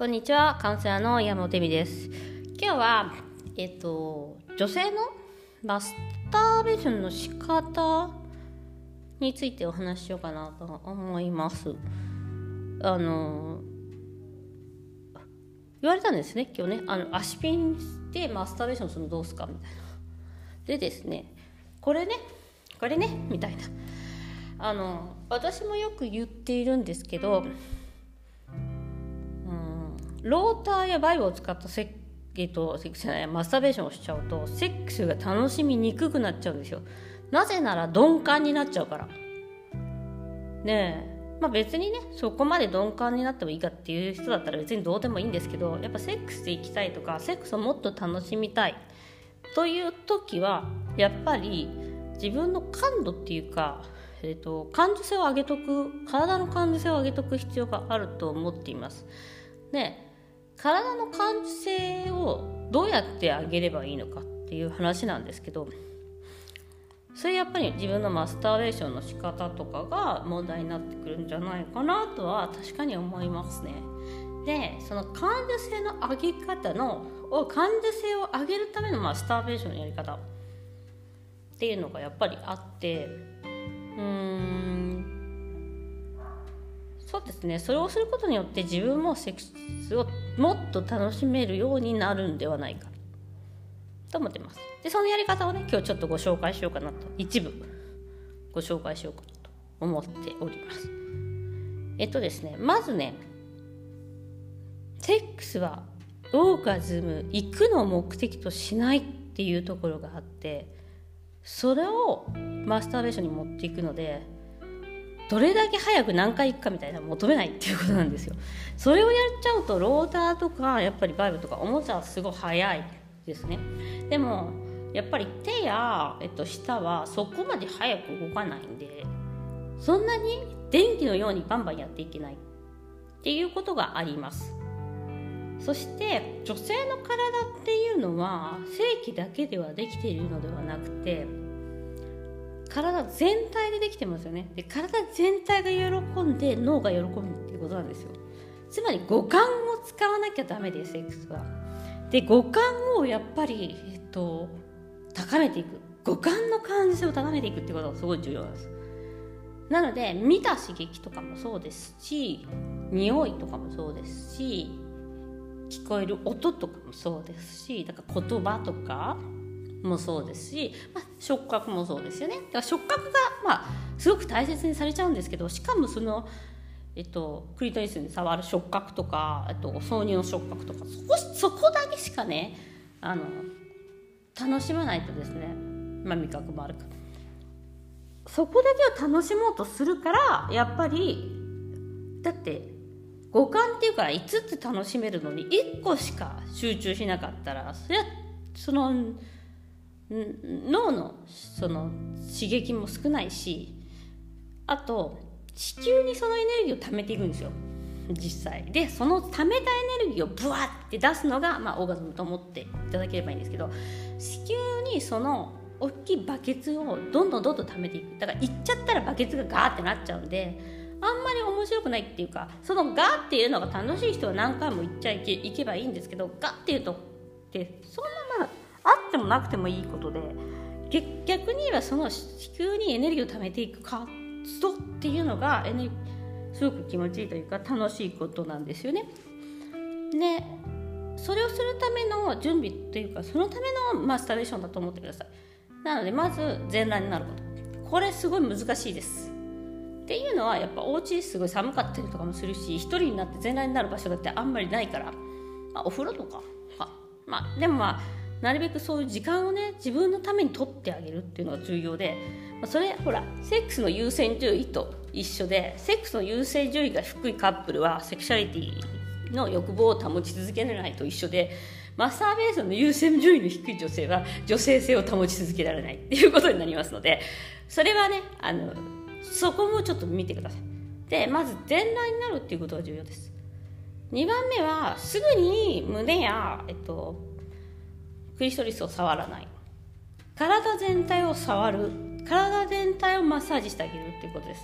こんにちは、カウンセラーの山本恵美です。今日は、えっと、女性のマスターベーションの仕方についてお話ししようかなと思います。あの、言われたんですね、今日ね。あの、足ピンでマスターベーションするのどうすかみたいな。でですね、これね、これね、みたいな。あの、私もよく言っているんですけど、ローターやバイブを使ったセッえっと、セックスじゃないマスターベーションをしちゃうとセックスが楽しみにくくなっちゃうんですよ。なぜなら鈍感になっちゃうから。ねえ。まあ別にねそこまで鈍感になってもいいかっていう人だったら別にどうでもいいんですけどやっぱセックスで行きたいとかセックスをもっと楽しみたい。という時はやっぱり自分の感度っていうか、えっと、感受性を上げとく体の感受性を上げとく必要があると思っています。で体の感受性をどうやって上げればいいのかっていう話なんですけどそれやっぱり自分のマスターベーションの仕方とかが問題になってくるんじゃないかなとは確かに思いますね。でその感受性の上げ方の感受性を上げるためのマスターベーションのやり方っていうのがやっぱりあってうーんそうですね。それをすることによって自分もセックスをもっと楽しめるようになるんではないか。と思ってます。でそのやり方をね今日ちょっとご紹介しようかなと。一部。ご紹介しようかなと思っております。えっとですねまずねセックスはオーガズム行くのを目的としないっていうところがあってそれをマスターベーションに持っていくのでどれだけ早く何回行くかみたいな求めないっていうことなんですよ。それをやっちゃうとローターとかやっぱりバイブとかおもちゃはすごい早いですね。でもやっぱり手や、えっと、舌はそこまで早く動かないんでそんなに電気のようにバンバンやっていけないっていうことがあります。そして女性の体っていうのは性器だけではできているのではなくて体全体でできてますよね。で体全体が喜んで脳が喜ぶっていうことなんですよ。つまり五感を使わなきゃダメですセックスは。で五感をやっぱり、えっと、高めていく。五感の感受性を高めていくってことがすごい重要なんです。なので見た刺激とかもそうですし匂いとかもそうですし聞こえる音とかもそうですしだから言葉とかもそうですし、まあ、触覚もそうですよね。だから触覚が、まあ、すごく大切にされちゃうんですけどしかもその、えっと、クリトリスに触る触覚とか、えっと、挿入の触覚とかそこそこだけしかねあの楽しまないとですね、まあ、味覚もあるからそこだけを楽しもうとするからやっぱりだって五感っていうから5つ楽しめるのに1個しか集中しなかったらそれはその脳のその刺激も少ないしあと地球にそのエネルギーを貯めていくんですよ。実際。でその貯めたエネルギーをブワッて出すのが、まあ、オーガズムと思っていただければいいんですけど地球にその大きいバケツをどんどんどんどん貯めていく。だから行っちゃったらバケツがガーってなっちゃうんであんまり面白くないっていうかそのガーっていうのが楽しい人は何回も行っちゃいけいけばいいんですけどガーっていうとってそんなまあってもなくてもいいことで逆に言えばその地球にエネルギーを貯めていく活動っていうのがエネすごく気持ちいいというか楽しいことなんですよね。でそれをするための準備というかそのためのマスターベーションだと思ってください。なのでまず全裸になることこれすごい難しいです。っていうのはやっぱお家すごい寒かったりとかもするし一人になって全裸になる場所だってあんまりないから、まあ、お風呂とかまあでもまあなるべくそういう時間をね自分のために取ってあげるっていうのが重要で、それほらセックスの優先順位と一緒でセックスの優先順位が低いカップルはセクシャリティの欲望を保ち続けられないと一緒でマスターベーションの優先順位の低い女性は女性性を保ち続けられないっていうことになりますのでそれはねあのそこもちょっと見てください。でまず全裸になるっていうことが重要です。2番目はすぐに胸や、えっと、クリストリスを触らない。体全体を触る。体全体をマッサージしてあげるっていうことです。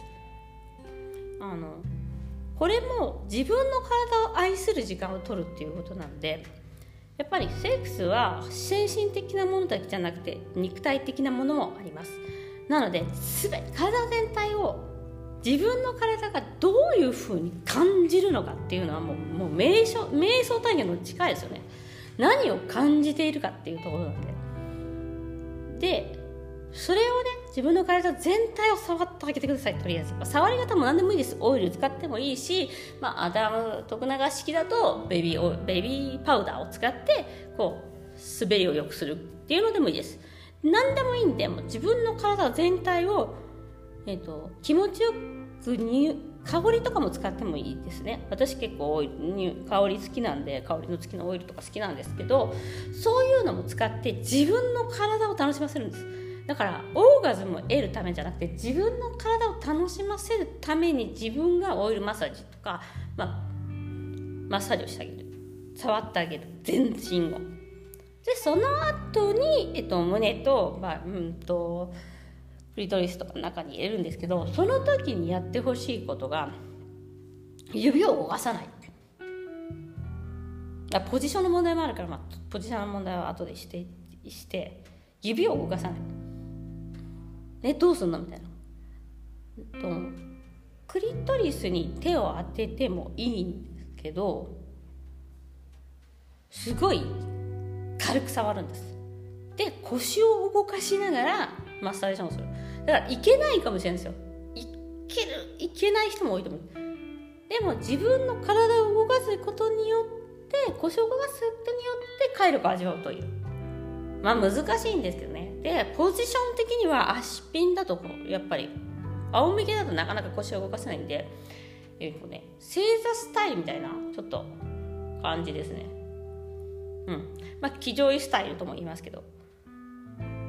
あのこれも自分の体を愛する時間を取るっていうことなんでやっぱりセックスは精神的なものだけじゃなくて肉体的なものもあります。なので全体全体を自分の体がどういうふうに感じるのかっていうのはもうもう瞑想瞑想体験の近いですよね。何を感じているかっていうところなんででそれをね自分の体全体を触ってあげてくださいとりあえず、触り方も何でもいいです。オイル使ってもいいし、まあ、アダム徳永式だとベビーベビーパウダーを使ってこう滑りを良くするっていうのでもいいです。何でもいいんでもう自分の体全体を、えーと、気持ちよくに香りとかも使ってもいいですね。私結構オイル香り好きなんで香りの付きのオイルとか好きなんですけどそういうのも使って自分の体を楽しませるんです。だからオーガズムを得るためじゃなくて自分の体を楽しませるために自分がオイルマッサージとか、まあ、マッサージをしてあげる。触ってあげる。全身を。でその後に、えっと、胸と,、まあ、うんとクリトリスとか中に入れるんですけどその時にやってほしいことが指を動かさない。ポジションの問題もあるから、まあ、ポジションの問題は後でしてして指を動かさない。えどうすんのみたいな。とクリトリスに手を当ててもいいんですけどすごい軽く触るんです。で腰を動かしながらマッサージションをする。だからいけないかもしれないですよ。いける。いけない人も多いと思う。でも自分の体を動かすことによって腰を動かすことによって快力を味わうという。まあ難しいんですけどね。でポジション的には足ピンだとやっぱり。仰向けだとなかなか腰を動かせないんでえっとね正座スタイルみたいなちょっと感じですね。うん。まあ騎乗位スタイルとも言いますけど。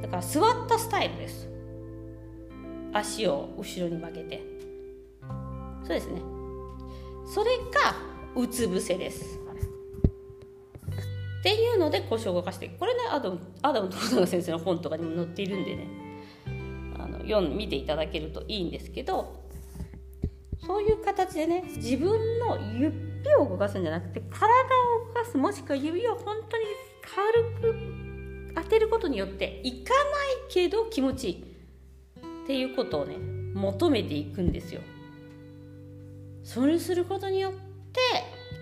だから座ったスタイルです足を後ろに曲げて。そうですね。それがうつ伏せです。っていうので腰を動かして。これねアダムアダムトロ先生の本とかにも載っているんでね。あの読ん見ていただけるといいんですけどそういう形でね自分の指を動かすんじゃなくて体を動かすもしくは指を本当に軽く当てることによっていかないけど気持ちいい。っていうことをね求めていくんですよ。それすることによって、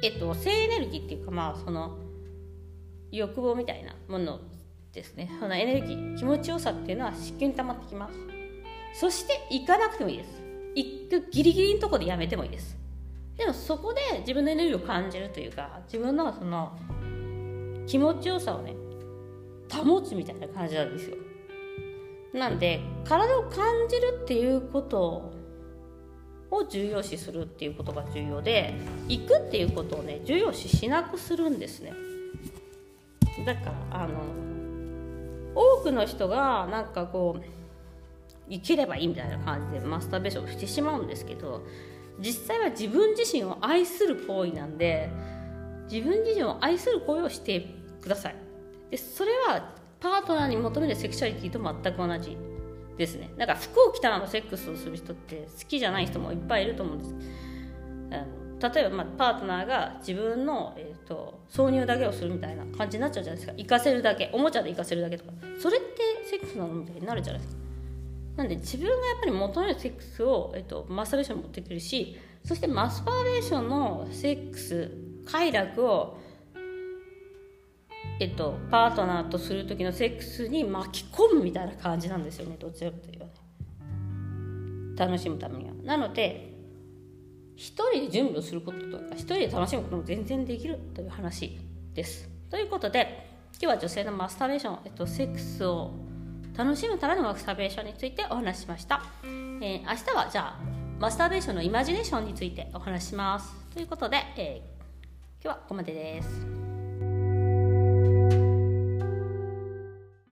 えっと、性エネルギーっていうかまあその欲望みたいなものですね。そのエネルギー気持ちよさっていうのは湿気に溜まってきます。そして行かなくてもいいです。行くギリギリのとこでやめてもいいです。でもそこで自分のエネルギーを感じるというか自分のその気持ちよさをね保つみたいな感じなんですよ。なんで体を感じるっていうことを重要視するっていうことが重要で行くっていうことをね重要視しなくするんですね。だからあの多くの人がなんかこう生きればいいみたいな感じでマスターベーションしてしまうんですけど実際は自分自身を愛する行為なんで自分自身を愛する行為をしてください。でそれはパートナーに求めるセクシャリティと全く同じですね。だから服を着たままセックスをする人って好きじゃない人もいっぱいいると思うんです。あの例えば、まあ、パートナーが自分の、えーと、挿入だけをするみたいな感じになっちゃうじゃないですか。行かせるだけおもちゃで行かせるだけとか。それってセックスなのみたいになるじゃないですか。なんで自分がやっぱり求めるセックスを、えーと、マスターベーション持ってくるしそしてマスターベーションのセックス快楽をえっと、パートナーとする時のセックスに巻き込むみたいな感じなんですよねどちらかというとね楽しむためにはなので一人で準備をすることとか一人で楽しむことも全然できるという話です。ということで今日は女性のマスターベーション、えっと、セックスを楽しむためのマスターベーションについてお話ししました。えー、明日はじゃあマスターベーションのイマジネーションについてお話しします。ということで、えー、今日はここまでです。